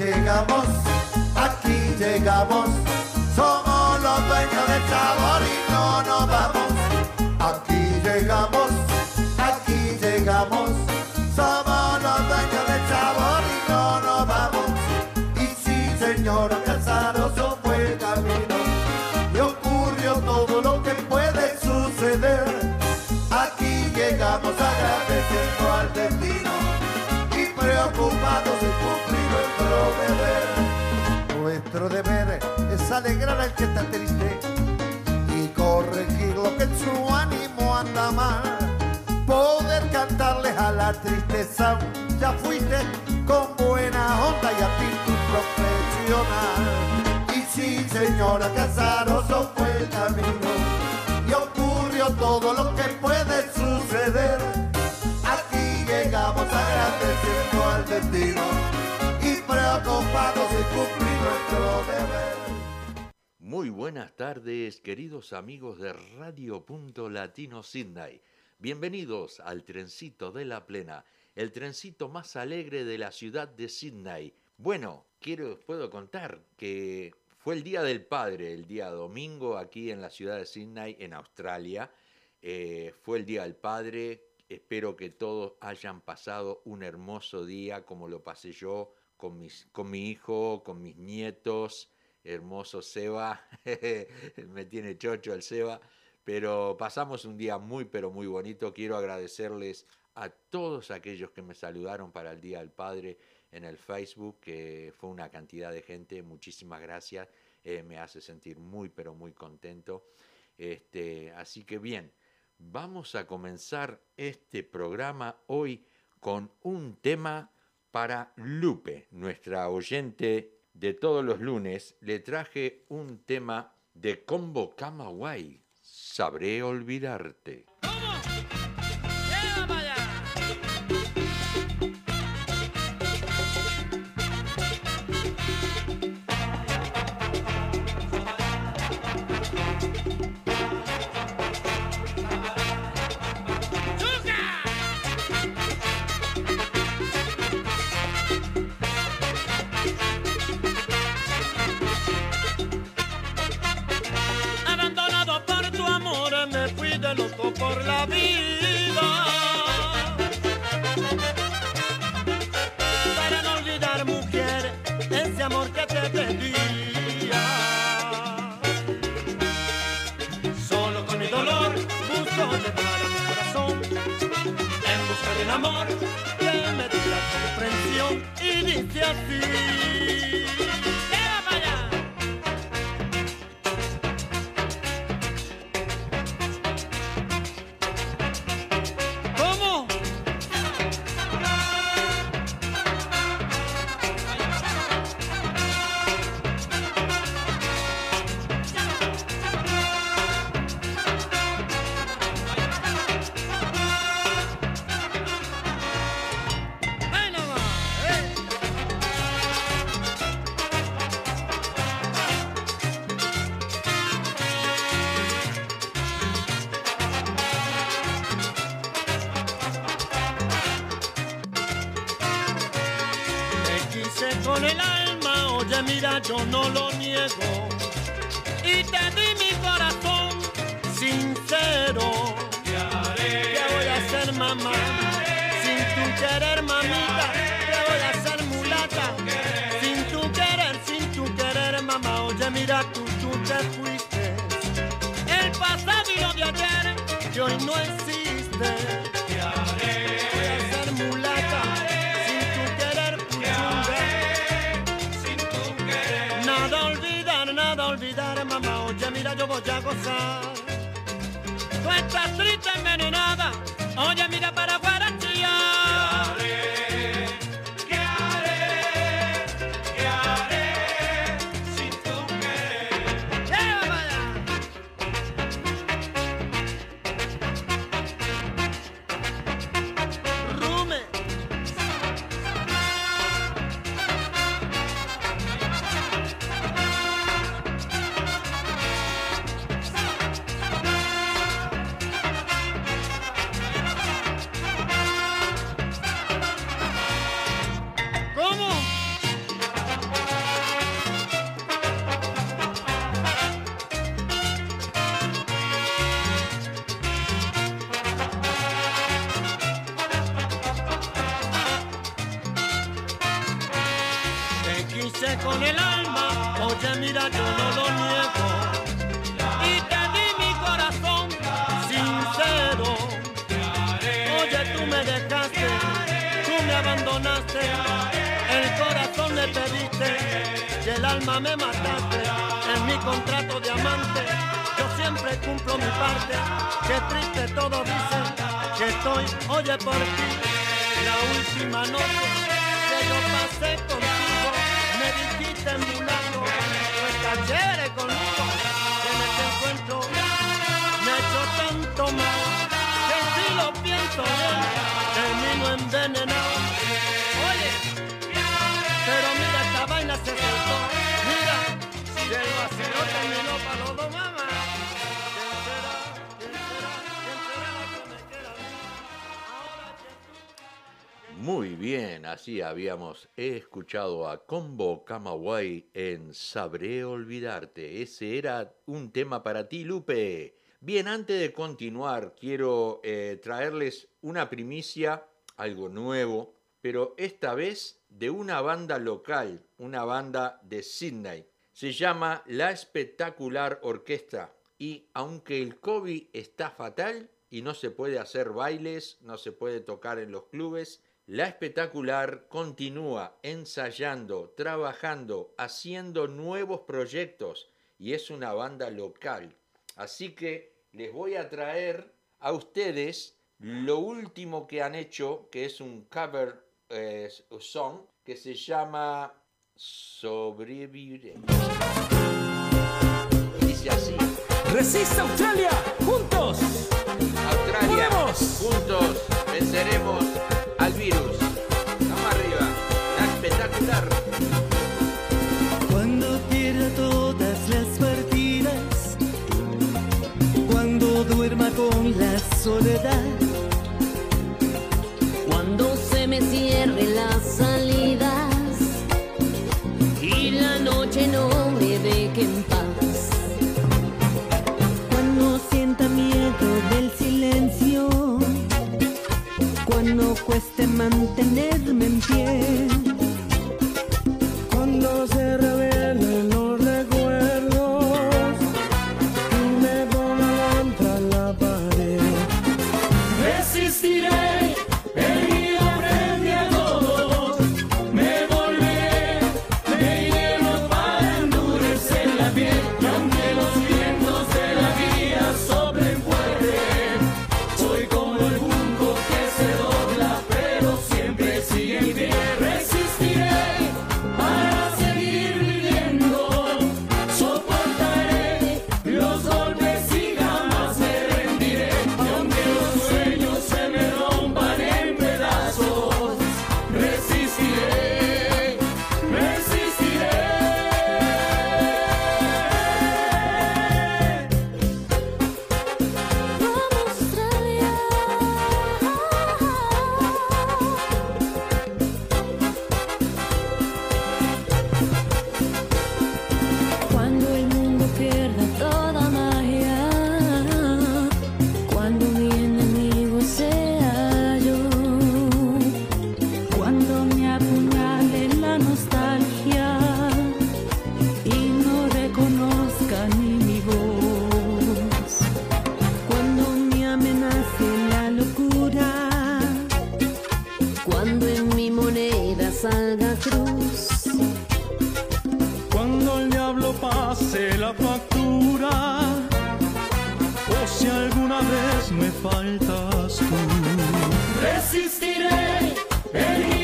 llegamos, aquí llegamos. Somos los dueños del sabor Nuestro deber es alegrar al que está triste y corregir lo que en su ánimo anda mal. Poder cantarles a la tristeza, ya fuiste con buena onda y actitud profesional. Y sí, señora Casaroso fue el camino y ocurrió todo lo que Muy buenas tardes, queridos amigos de Radio Punto Latino Sydney. Bienvenidos al trencito de la plena, el trencito más alegre de la ciudad de Sydney. Bueno, quiero, puedo contar que fue el Día del Padre, el día domingo aquí en la ciudad de Sydney, en Australia. Eh, fue el Día del Padre. Espero que todos hayan pasado un hermoso día como lo pasé yo con, mis, con mi hijo, con mis nietos. Hermoso Seba, me tiene chocho el Seba, pero pasamos un día muy, pero muy bonito. Quiero agradecerles a todos aquellos que me saludaron para el Día del Padre en el Facebook, que fue una cantidad de gente. Muchísimas gracias, eh, me hace sentir muy, pero muy contento. Este, así que bien, vamos a comenzar este programa hoy con un tema para Lupe, nuestra oyente de todos los lunes. Le traje un tema de Combo Camagüey, Sabré olvidarte. Con el alma, oye mira yo no lo niego. Y te di mi corazón sincero. ¿Qué voy a hacer mamá? Sin tu querer mamita ¿Qué voy a hacer mulata? Sin tu querer, sin tu querer mamá Oye mira tú, tú te fuiste. El pasado y lo de ayer Que hoy no existe voy a gozar. Tú estás triste, envenenada. Oye, mira para cumplo mi parte. Qué triste todo dice que estoy, oye por ti, la última noche que yo pasé contigo, me dijiste en mi lado, no estás chévere conmigo, que me te encuentro, me he hecho tanto mal, que si lo pienso bien, termino envenenado. Oye, pero mira, esta vaina se soltó, mira, y el vacío terminó para los dos Muy bien, así habíamos escuchado a Combo Camagüey en Sabré Olvidarte. Ese era un tema para ti, Lupe. Bien, antes de continuar, quiero eh, traerles una primicia, algo nuevo, pero esta vez de una banda local, una banda de Sydney. Se llama La Espectacular Orquesta. Y aunque el COVID está fatal y no se puede hacer bailes, no se puede tocar en los clubes, la espectacular continúa ensayando, trabajando, haciendo nuevos proyectos y es una banda local. Así que les voy a traer a ustedes lo último que han hecho, que es un cover eh, song que se llama Sobreviviré. Y dice así. Resiste Australia, juntos. Australia, ¡Vamos! juntos venceremos soledad, Cuando se me cierren las me faltas tú, resistiré, herido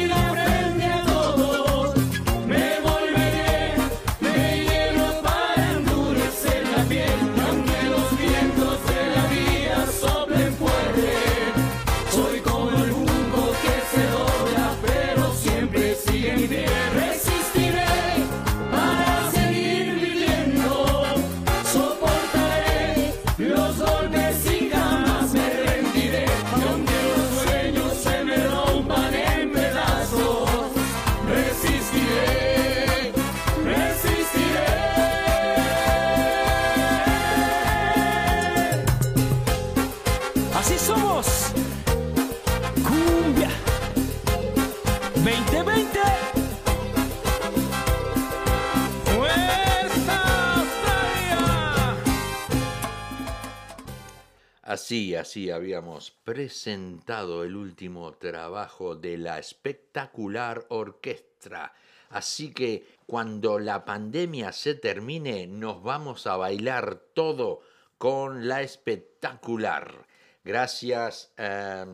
Así, así habíamos presentado el último trabajo de la espectacular orquesta. Así que cuando la pandemia se termine, nos vamos a bailar todo con la espectacular. Gracias eh,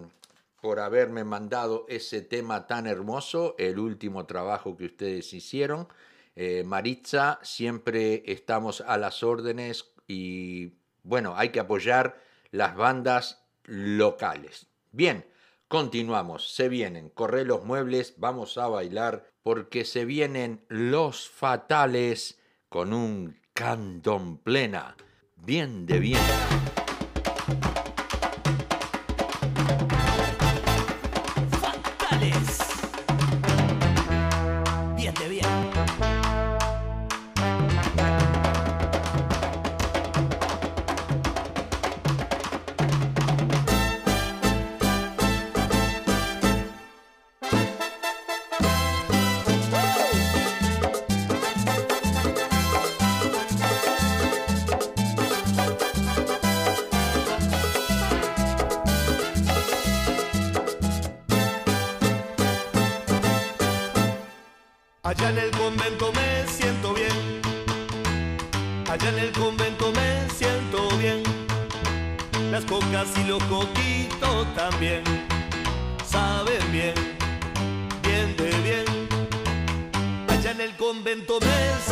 por haberme mandado ese tema tan hermoso, el último trabajo que ustedes hicieron. Eh, Maritza, siempre estamos a las órdenes y bueno, hay que apoyar las bandas locales. Bien, continuamos. Se vienen, corre los muebles, vamos a bailar porque se vienen los fatales con un candón plena. Bien de bien. Allá en el convento me siento bien. Las cocas y los coquitos también saben bien, bien de bien. Allá en el convento me siento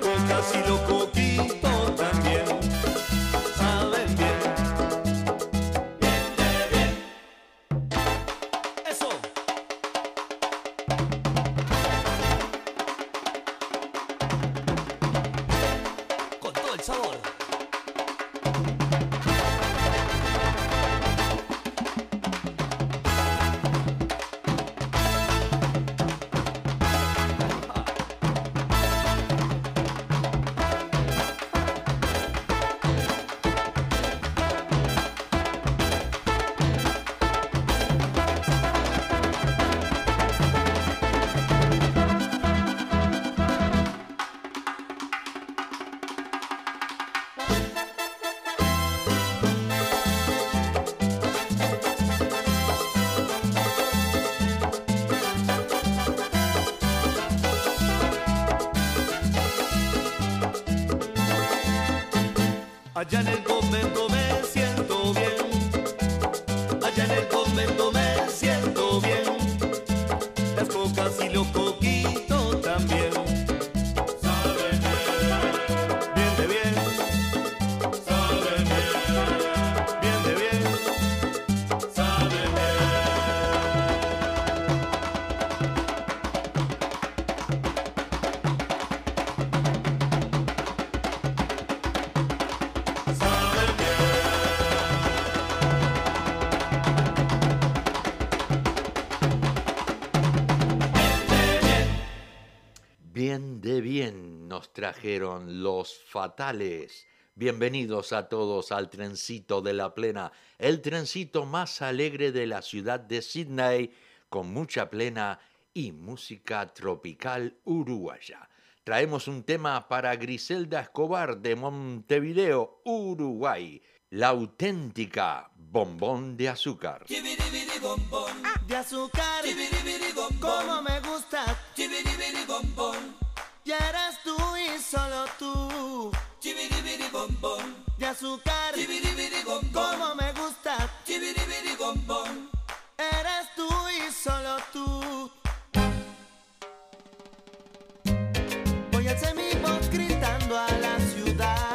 cocas y los trajeron los fatales. Bienvenidos a todos al trencito de la plena, el trencito más alegre de la ciudad de Sydney, con mucha plena y música tropical uruguaya. Traemos un tema para Griselda Escobar de Montevideo, Uruguay, la auténtica bombón de azúcar. de azúcar como me gusta y eres tú y solo tú. De azúcar. Como me gusta. Eres tú y solo tú. Voy a ser mi voz gritando a la ciudad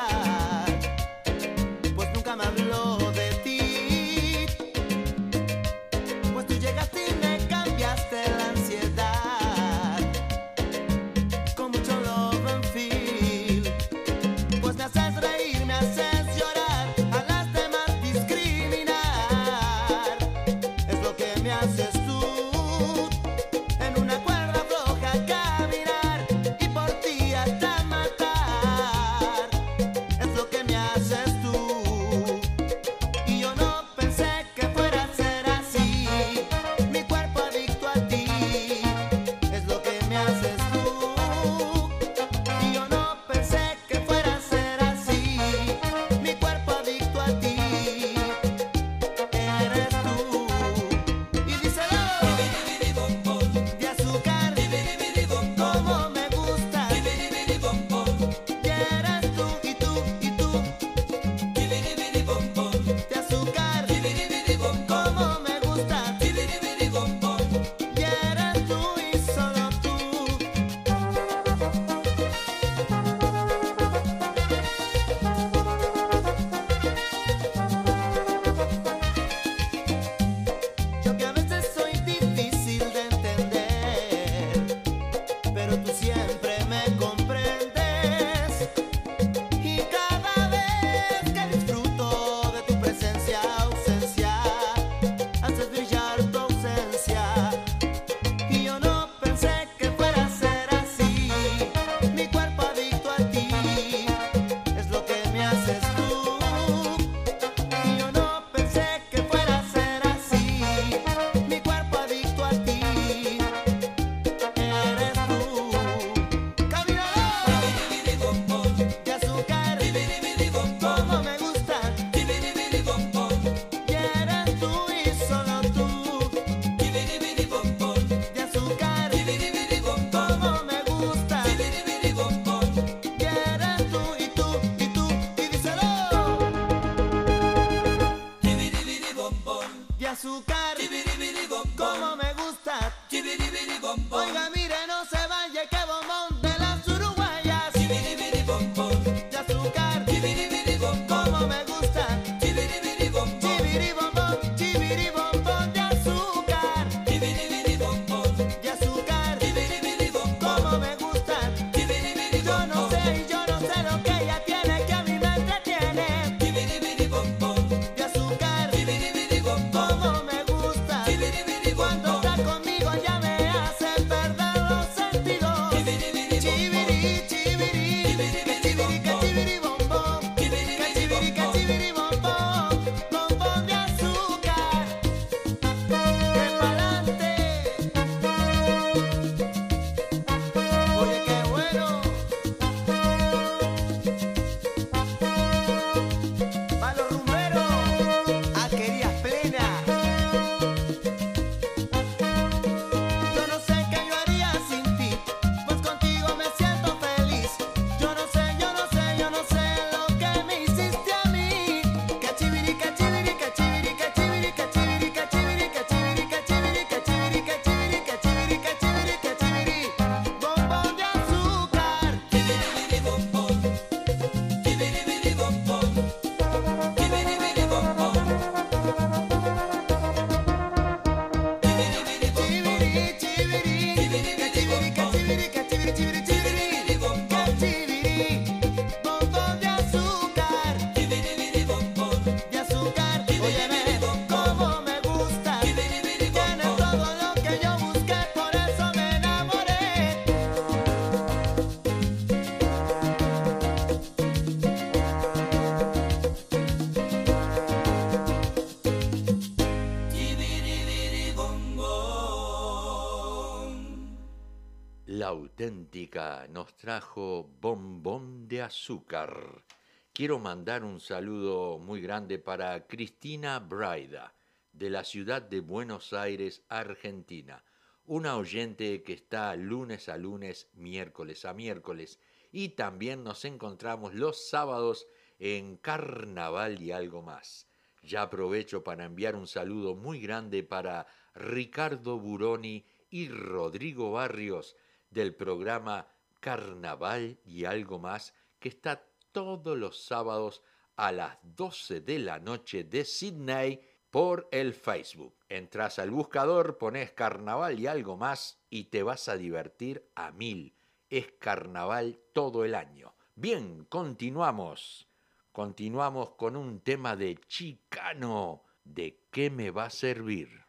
auténtica nos trajo bombón de azúcar. Quiero mandar un saludo muy grande para Cristina Braida, de la ciudad de Buenos Aires, Argentina. Una oyente que está lunes a lunes, miércoles a miércoles. Y también nos encontramos los sábados en Carnaval y algo más. Ya aprovecho para enviar un saludo muy grande para Ricardo Buroni y Rodrigo Barrios del programa Carnaval y algo más que está todos los sábados a las 12 de la noche de Sydney por el Facebook. Entras al buscador, pones carnaval y algo más y te vas a divertir a mil. Es carnaval todo el año. Bien, continuamos. Continuamos con un tema de Chicano. ¿De qué me va a servir?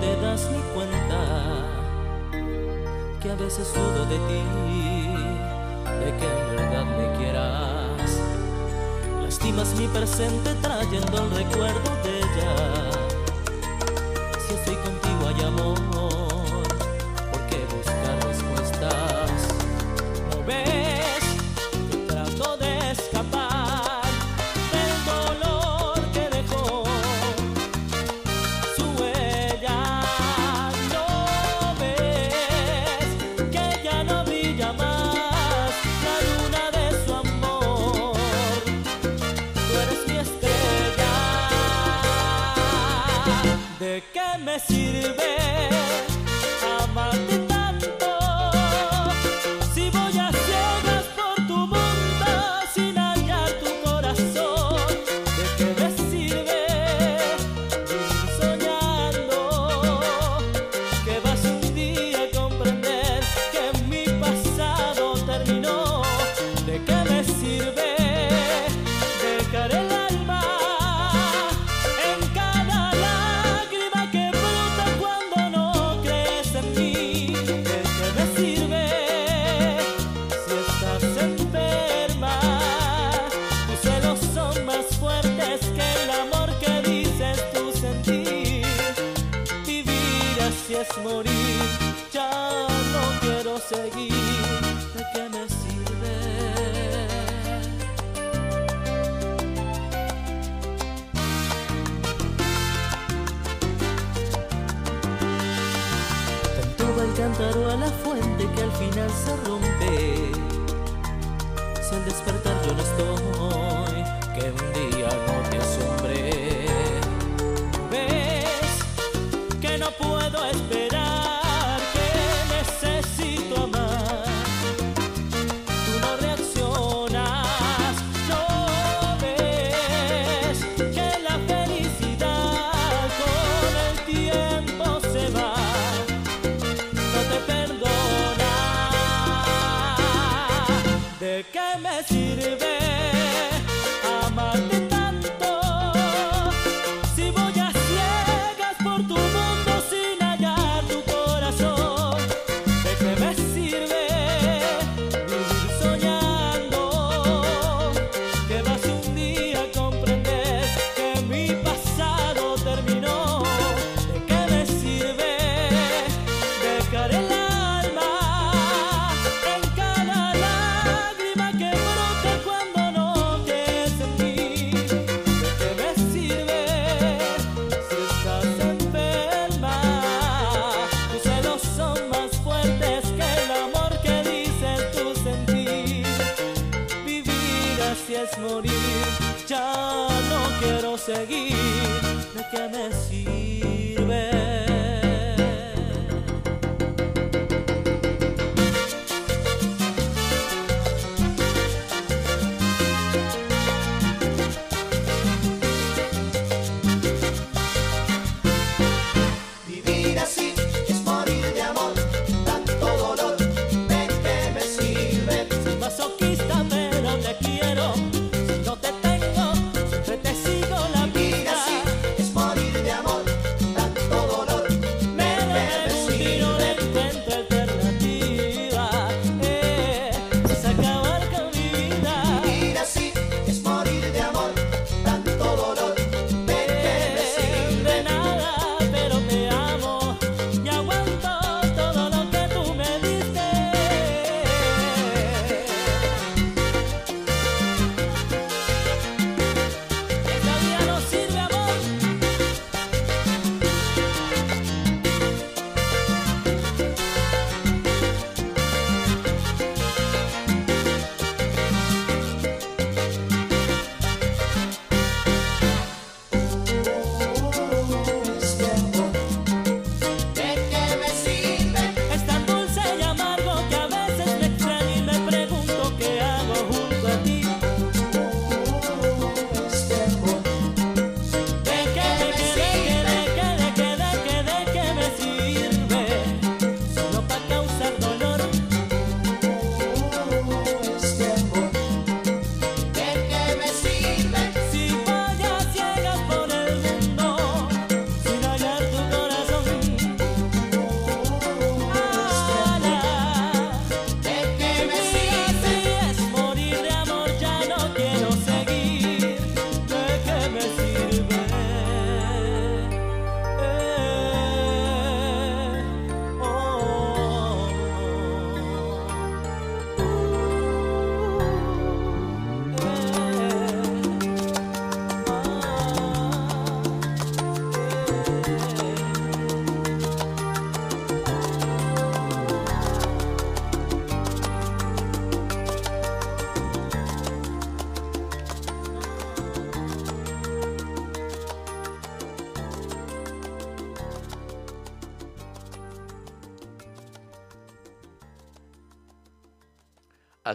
Te das ni cuenta que a veces dudo de ti, de que en verdad me quieras. Lastimas mi presente trayendo el recuerdo de ella. Si estoy contigo hay amor, ¿por qué buscar respuestas? ¿No me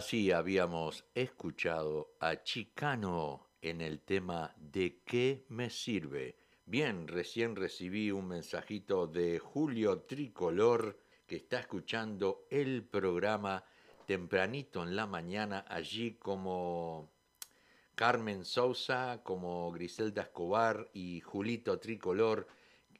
Así habíamos escuchado a Chicano en el tema ¿De qué me sirve? Bien, recién recibí un mensajito de Julio Tricolor que está escuchando el programa tempranito en la mañana allí como Carmen Sousa, como Griselda Escobar y Julito Tricolor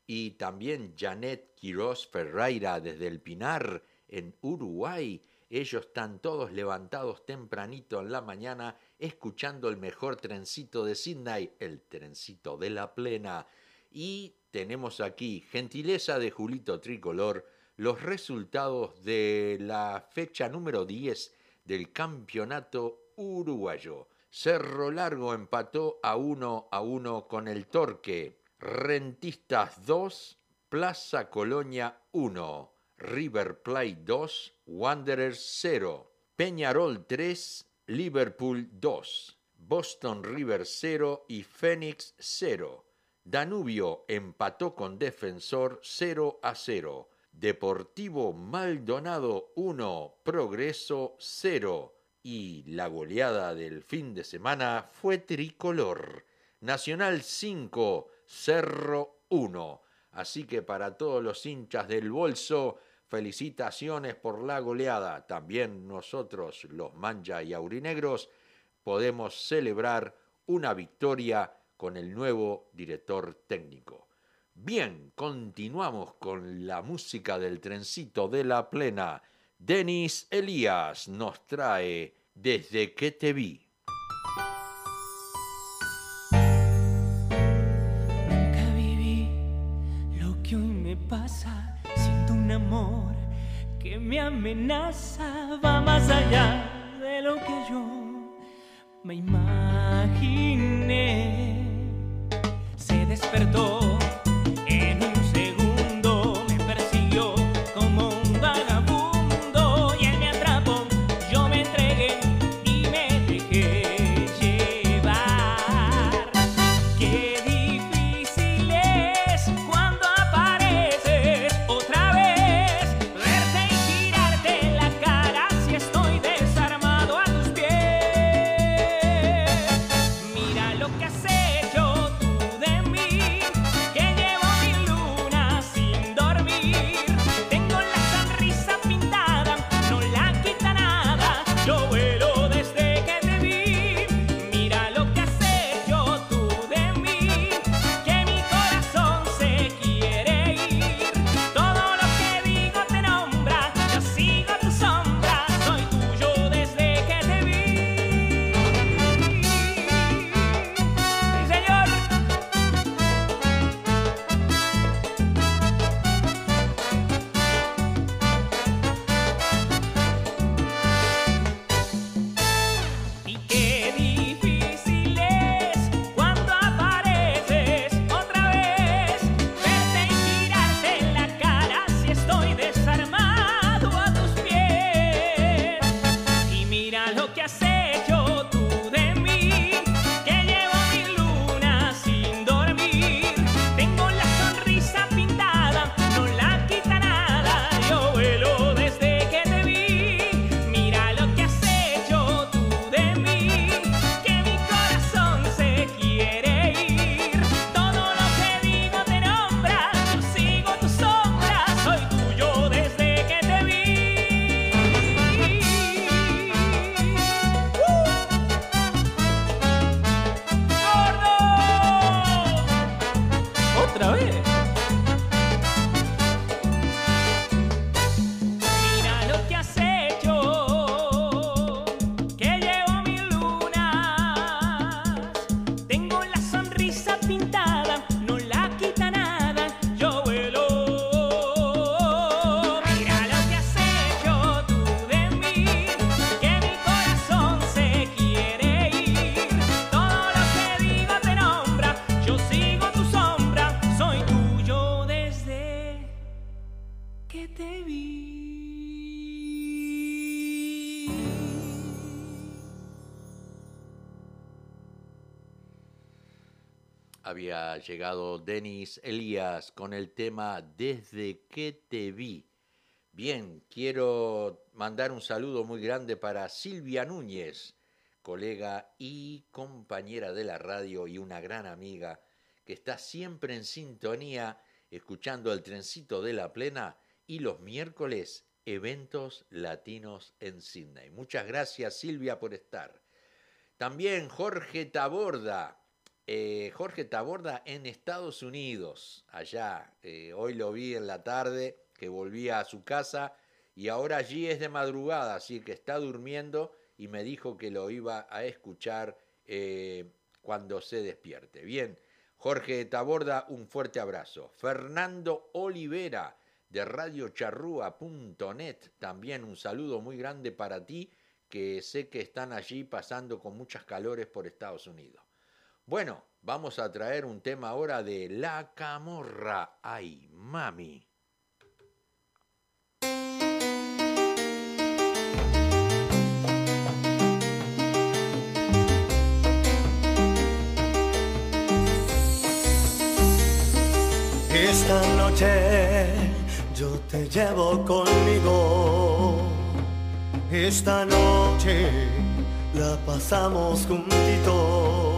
y también Janet Quiroz Ferreira desde el Pinar en Uruguay. Ellos están todos levantados tempranito en la mañana escuchando el mejor trencito de Sydney, el trencito de la plena. Y tenemos aquí, gentileza de Julito Tricolor, los resultados de la fecha número 10 del campeonato uruguayo. Cerro Largo empató a 1 a 1 con el Torque. Rentistas 2, Plaza Colonia 1, River Plate 2, Wanderers 0, Peñarol 3, Liverpool 2, Boston River 0 y Phoenix 0. Danubio empató con Defensor 0 a 0. Deportivo Maldonado 1, Progreso 0. Y la goleada del fin de semana fue tricolor. Nacional 5, Cerro 1. Así que para todos los hinchas del bolso, felicitaciones por la goleada. También nosotros, los mancha y aurinegros, podemos celebrar una victoria con el nuevo director técnico. Bien, continuamos con la música del trencito de la plena. Denis Elías nos trae Desde que te vi. Me amenaza. Va más allá de lo que yo me imaginé. Se despertó. Había llegado Denis Elías con el tema Desde que te vi. Bien, quiero mandar un saludo muy grande para Silvia Núñez, colega y compañera de la radio y una gran amiga que está siempre en sintonía escuchando el trencito de la plena y los miércoles eventos latinos en Sydney. Muchas gracias Silvia por estar. También Jorge Taborda, eh, Jorge Taborda en Estados Unidos, allá, eh, hoy lo vi en la tarde, que volvía a su casa y ahora allí es de madrugada, así que está durmiendo y me dijo que lo iba a escuchar eh, cuando se despierte. Bien, Jorge Taborda, un fuerte abrazo. Fernando Olivera de radiocharrúa.net, también un saludo muy grande para ti, que sé que están allí pasando con muchas calores por Estados Unidos. Bueno, vamos a traer un tema ahora de La Camorra. ¡Ay, mami! Esta noche yo te llevo conmigo. Esta noche la pasamos juntitos.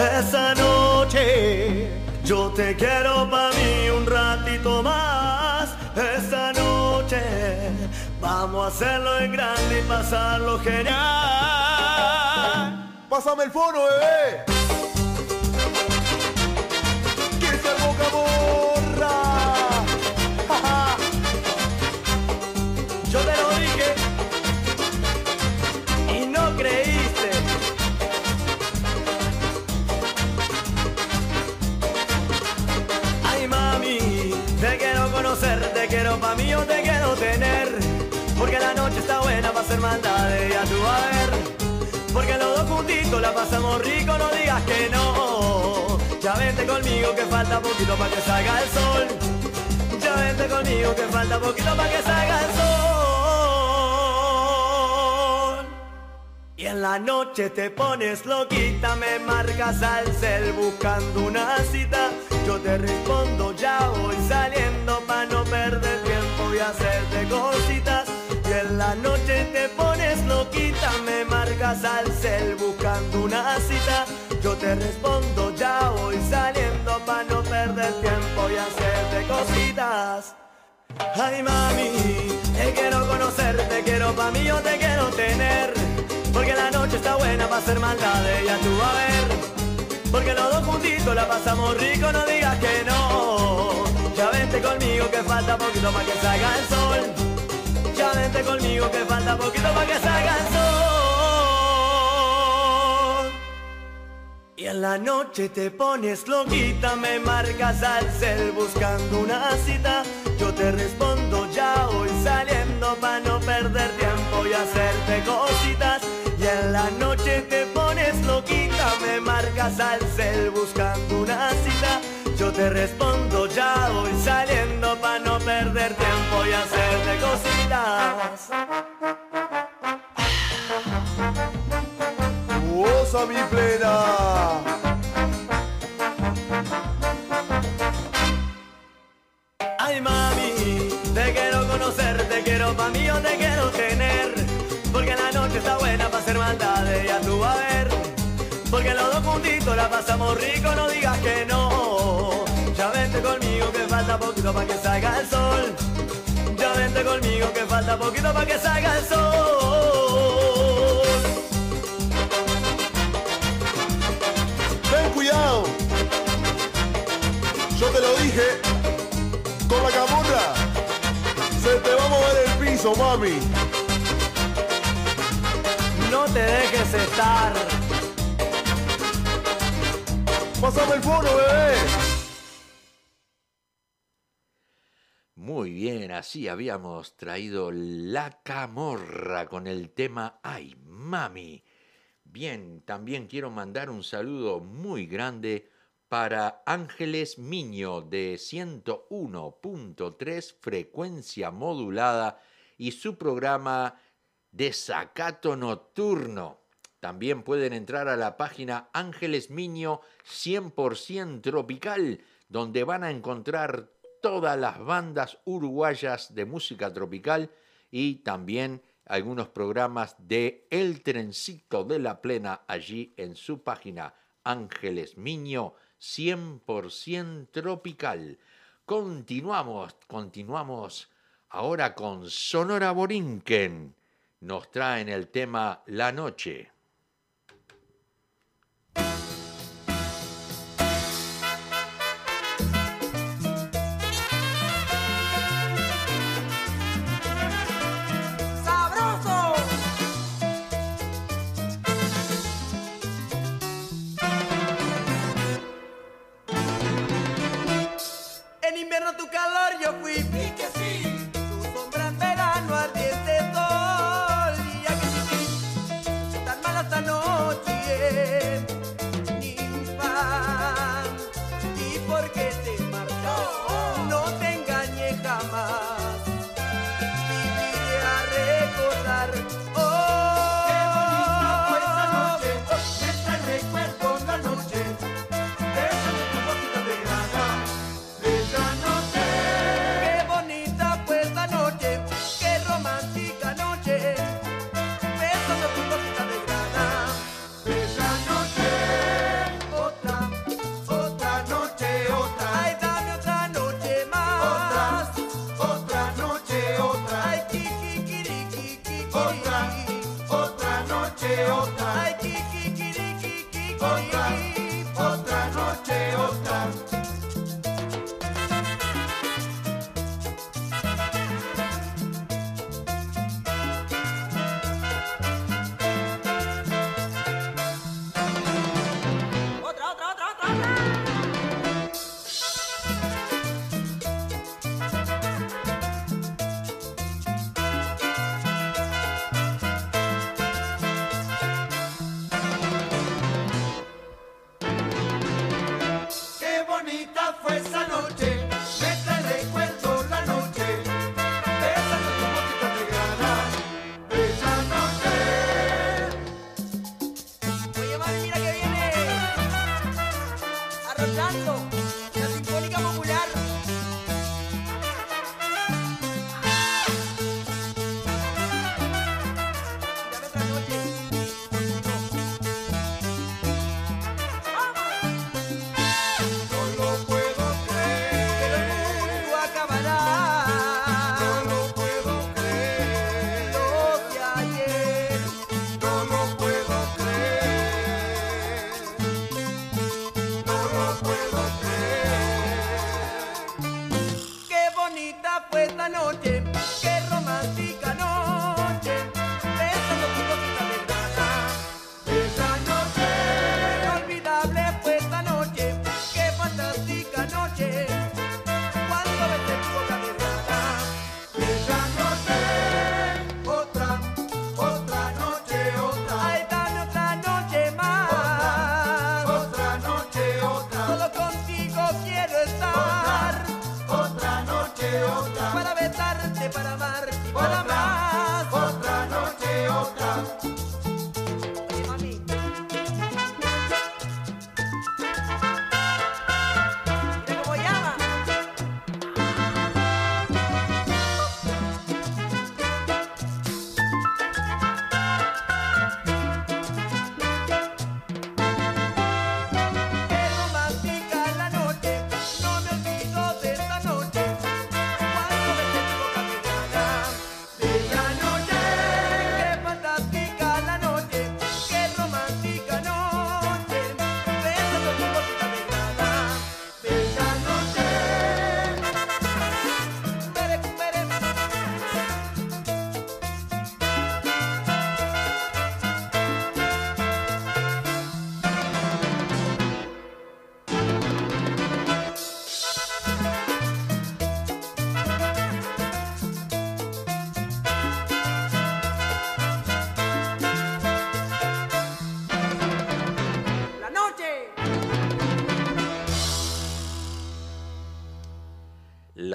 Esta noche yo te quiero para mí un ratito más. Esta noche vamos a hacerlo en grande y pasarlo genial. Pásame el fono, bebé. Que se boca la noche está buena para hacer maldades, ya tú a ver. Porque los dos juntitos la pasamos rico, no digas que no. Ya vente conmigo que falta poquito para que salga el sol. Ya vente conmigo que falta poquito para que salga el sol. Y en la noche te pones loquita, me marcas al cel buscando una cita. Yo te respondo, ya voy saliendo para no perder tiempo y hacerte cositas. Y en la noche te pones loquita, me marcas al cel buscando una cita. Yo te respondo, ya voy saliendo para no perder tiempo y hacerte cositas. Ay mami, te quiero conocer, te quiero pa' mí, yo te quiero tener. Porque la noche está buena para hacer maldades, ya tú a ver. Porque los dos juntitos la pasamos rico, no digas que no. Ya vente conmigo que falta poquito para que salga el sol. Conmigo que falta poquito para que salga sol. Y en la noche te pones loquita, me marcas al cel buscando una cita. Yo te respondo, ya voy saliendo para no perder tiempo y hacerte cositas. Y en la noche te pones loquita, me marcas al cel buscando una cita. Yo te respondo, ya voy saliendo para no perder tiempo y hacerte cositas. Osa mi plena. Ay mami, te quiero conocer, te quiero pa' mí, yo te quiero tener. Porque la noche está buena para hacer maldades, ya tú a ver. Porque los dos juntitos la pasamos rico, no digas que no. Conmigo que falta poquito para que salga el sol. Ya vente conmigo que falta poquito para que salga el sol. Ten cuidado. Yo te lo dije. Con la camorra. Se te va a mover el piso, mami. No te dejes estar. Pásame el fono, bebé. Así habíamos traído La Camorra con el tema Ay, mami. Bien, también quiero mandar un saludo muy grande para Ángeles Miño de 101.3 frecuencia modulada y su programa Desacato Nocturno. También pueden entrar a la página Ángeles Miño 100% Tropical, donde van a encontrar todas las bandas uruguayas de música tropical y también algunos programas de El Trencito de la Plena allí en su página Ángeles Miño 100% tropical. Continuamos, continuamos ahora con Sonora Borinquen. Nos traen el tema La Noche. esa noche.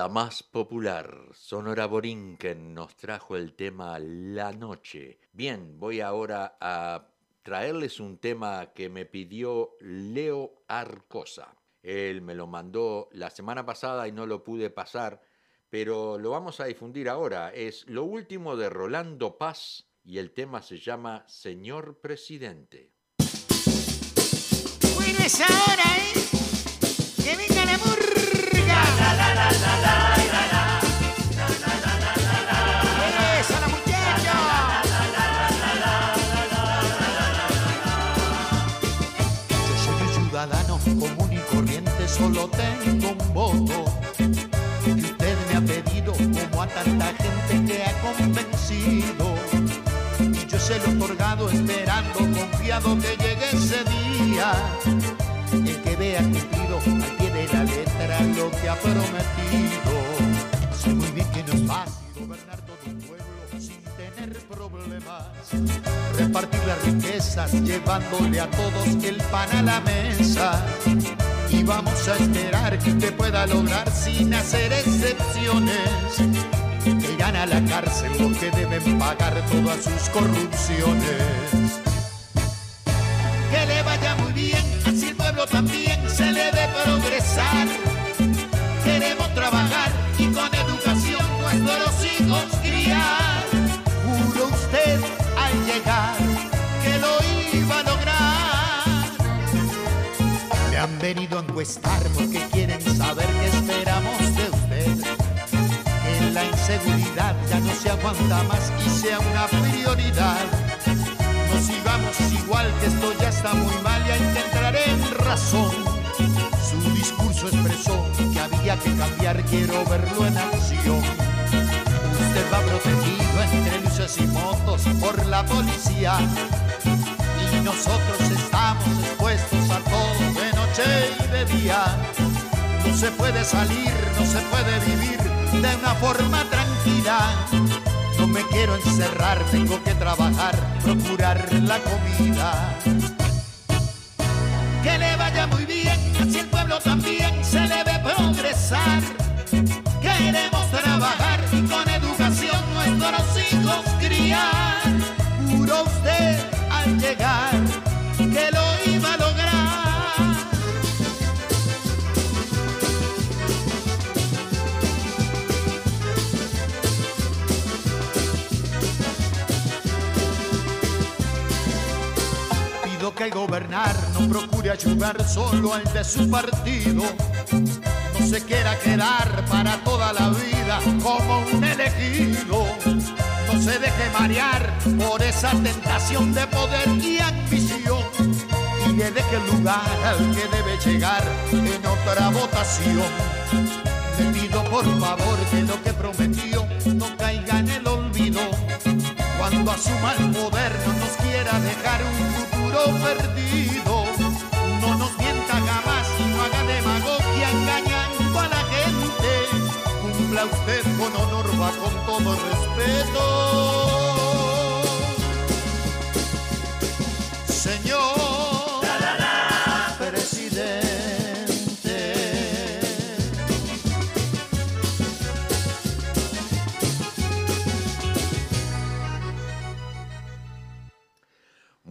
La más popular, Sonora Borinquen, nos trajo el tema La Noche. Bien, voy ahora a traerles un tema que me pidió Leo Arcosa. Él me lo mandó la semana pasada y no lo pude pasar, pero lo vamos a difundir ahora. Es lo último de Rolando Paz y el tema se llama Señor Presidente. Bueno, es ahora, ¿eh? Que venga la burra común y corriente, solo tengo un voto. Que usted me ha pedido como a tanta gente que ha convencido. Y yo se lo he otorgado esperando, confiado que llegue ese día. El que vea cumplido prometido. Sé muy bien que no es fácil gobernar todo un pueblo sin tener problemas. Repartir las riquezas llevándole a todos el pan a la mesa. Y vamos a esperar que usted pueda lograr sin hacer excepciones. Que irán a la cárcel los que deben pagar todas sus corrupciones. Que le vaya muy bien, así el pueblo también se le ve progresar. Venido a encuestar porque quieren saber qué esperamos de usted. Que la inseguridad ya no se aguanta más y sea una prioridad. No sigamos igual que esto ya está muy mal y hay que entrar en razón. Su discurso expresó que había que cambiar, quiero verlo en acción. Usted va protegido entre luces y motos por la policía. Y nosotros estamos expuestos a noche y. No se puede salir, no se puede vivir de una forma tranquila. No me quiero encerrar, tengo que trabajar, procurar la comida. Que le vaya muy bien, así el pueblo también se le ve progresar. Gobernar no procure ayudar solo al de su partido. No se quiera quedar para toda la vida como un elegido. No se deje marear por esa tentación de poder y ambición. Y le deje el lugar al que debe llegar en otra votación. Le pido por favor que lo que prometió no caiga en el olvido. Cuando asuma el poder no nos quiera dejar un perdido. No nos mienta jamás y no haga demagogia engañando a la gente. Cumpla usted con honor, va con todo respeto. Señor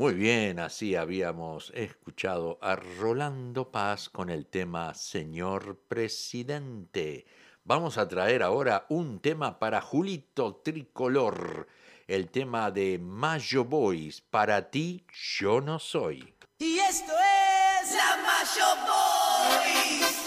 Muy bien, así habíamos escuchado a Rolando Paz con el tema Señor Presidente. Vamos a traer ahora un tema para Julito Tricolor, el tema de Mayo Boys, para ti yo no soy. Y esto es la Mayo Boys.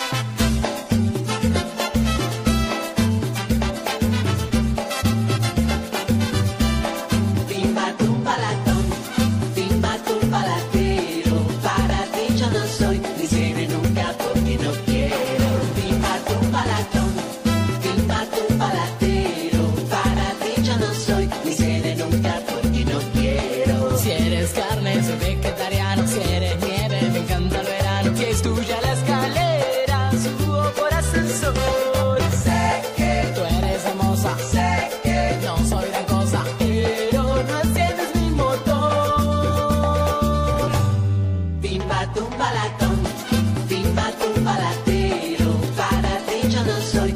Para ti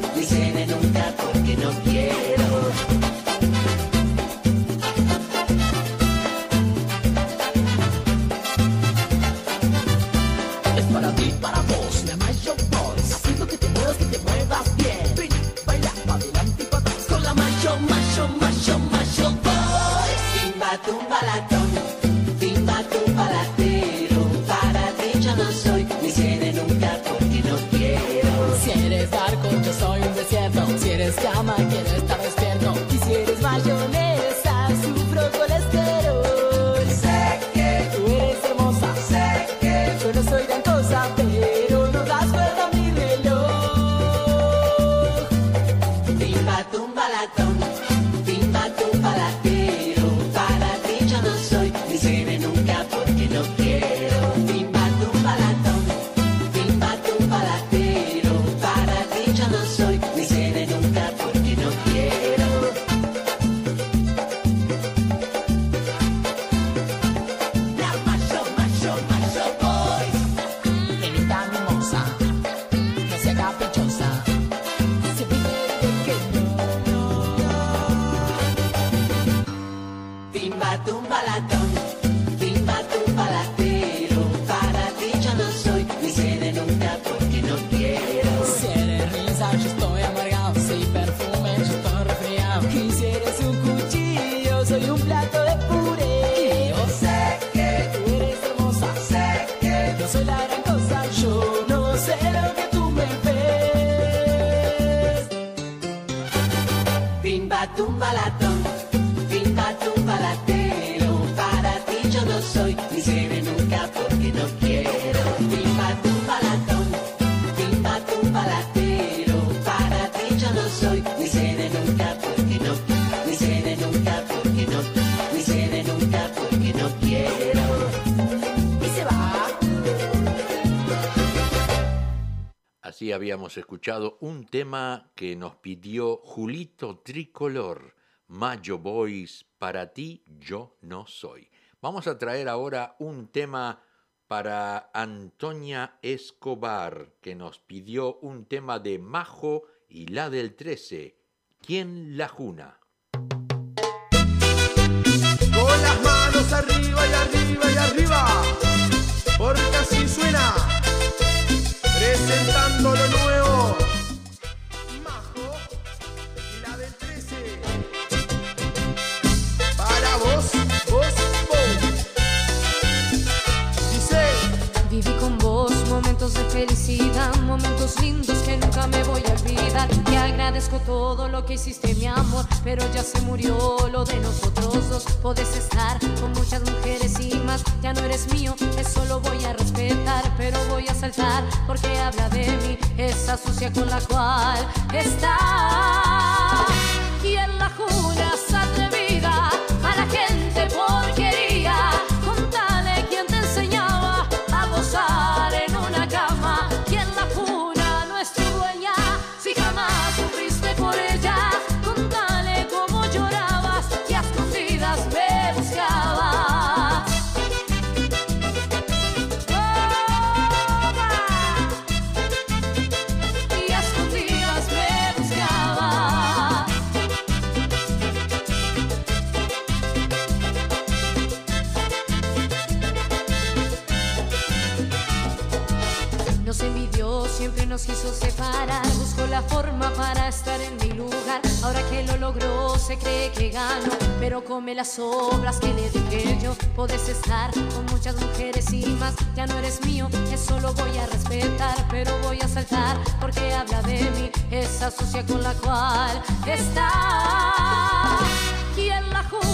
Habíamos escuchado un tema que nos pidió Julito Tricolor, Mayo Boys, para ti yo no soy. Vamos a traer ahora un tema para Antonia Escobar, que nos pidió un tema de Majo y la del 13, ¿Quién la juna? Con las manos arriba y arriba y arriba, porque así suena, presentando lo nuevo. Momentos de felicidad, momentos lindos que nunca me voy a olvidar. Te agradezco todo lo que hiciste, mi amor, pero ya se murió lo de nosotros dos. Podés estar con muchas mujeres y más, ya no eres mío, eso lo voy a respetar, pero voy a saltar porque habla de mí, esa sucia con la cual está. ¿Quién la jura quiso separar. Buscó la forma para estar en mi lugar. Ahora que lo logró, se cree que ganó. Pero come las obras que le dije yo. Podés estar con muchas mujeres y más. Ya no eres mío, eso lo voy a respetar. Pero voy a saltar porque habla de mí. Esa sucia con la cual está. ¿Quién la jura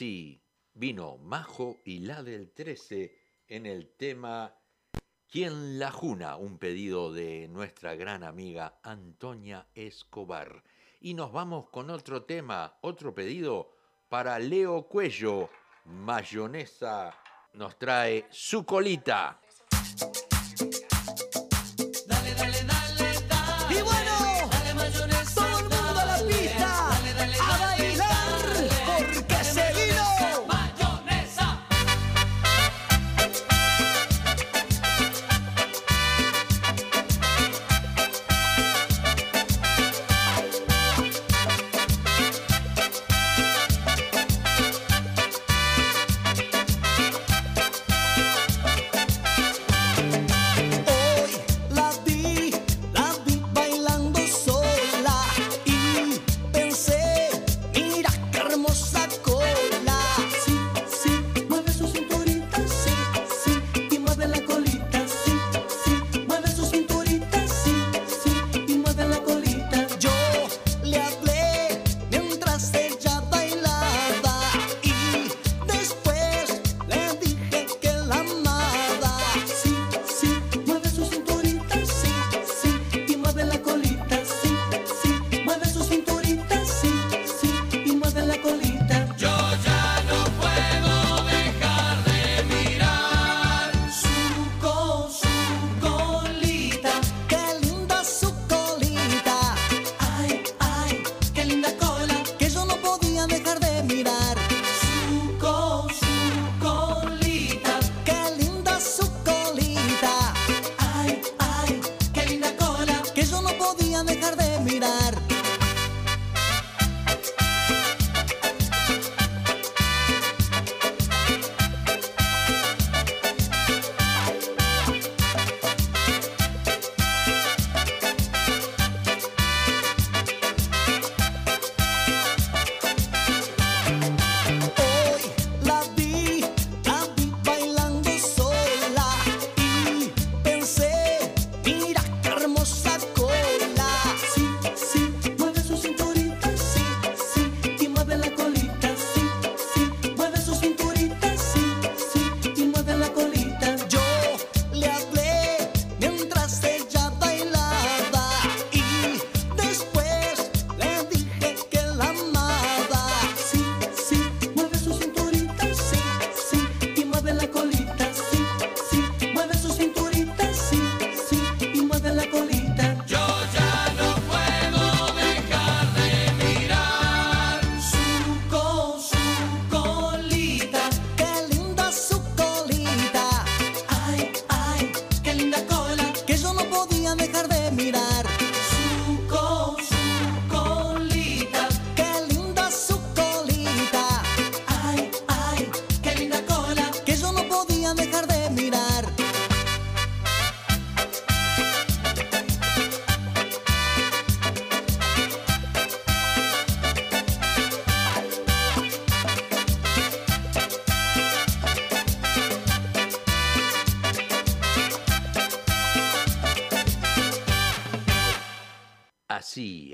Así vino Majo y la del 13 en el tema ¿Quién la juna? Un pedido de nuestra gran amiga Antonia Escobar. Y nos vamos con otro tema, otro pedido para Leo Cuello. Mayonesa nos trae su colita.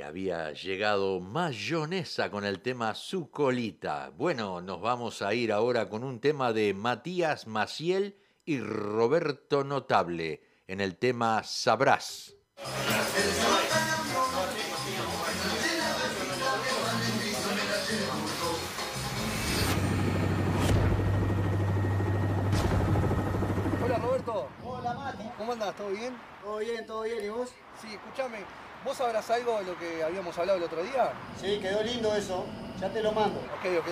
había llegado mayonesa con el tema Su colita. Bueno, nos vamos a ir ahora con un tema de Matías Maciel y Roberto Notable en el tema Sabrás. Hola Roberto. Hola Mati. ¿Cómo andas? ¿Todo bien? Todo bien, todo bien. ¿Y vos? Sí, escúchame. ¿Vos sabrás algo de lo que habíamos hablado el otro día? Sí, quedó lindo eso. Ya te lo mando. Ok, ok.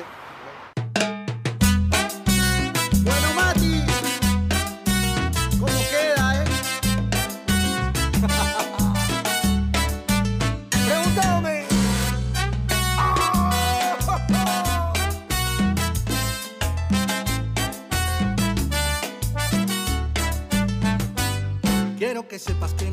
Bueno, Mati. ¿Cómo queda, eh? Preguntame. Quiero que sepas que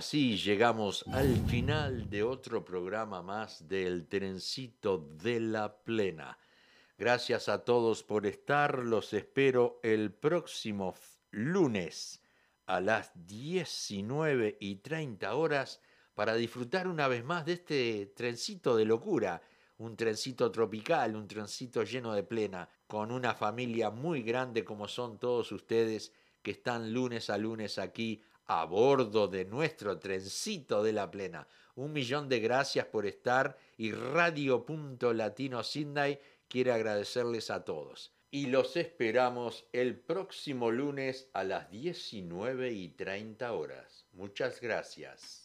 así llegamos al final de otro programa más del trencito de la plena. Gracias a todos por estar, los espero el próximo lunes a las 19 y 30 horas para disfrutar una vez más de este trencito de locura, un trencito tropical, un trencito lleno de plena, con una familia muy grande como son todos ustedes que están lunes a lunes aquí a bordo de nuestro trencito de la plena. Un millón de gracias por estar y Radio Punto Latino Sydney quiere agradecerles a todos. Y los esperamos el próximo lunes a las 19 y 30 horas. Muchas gracias.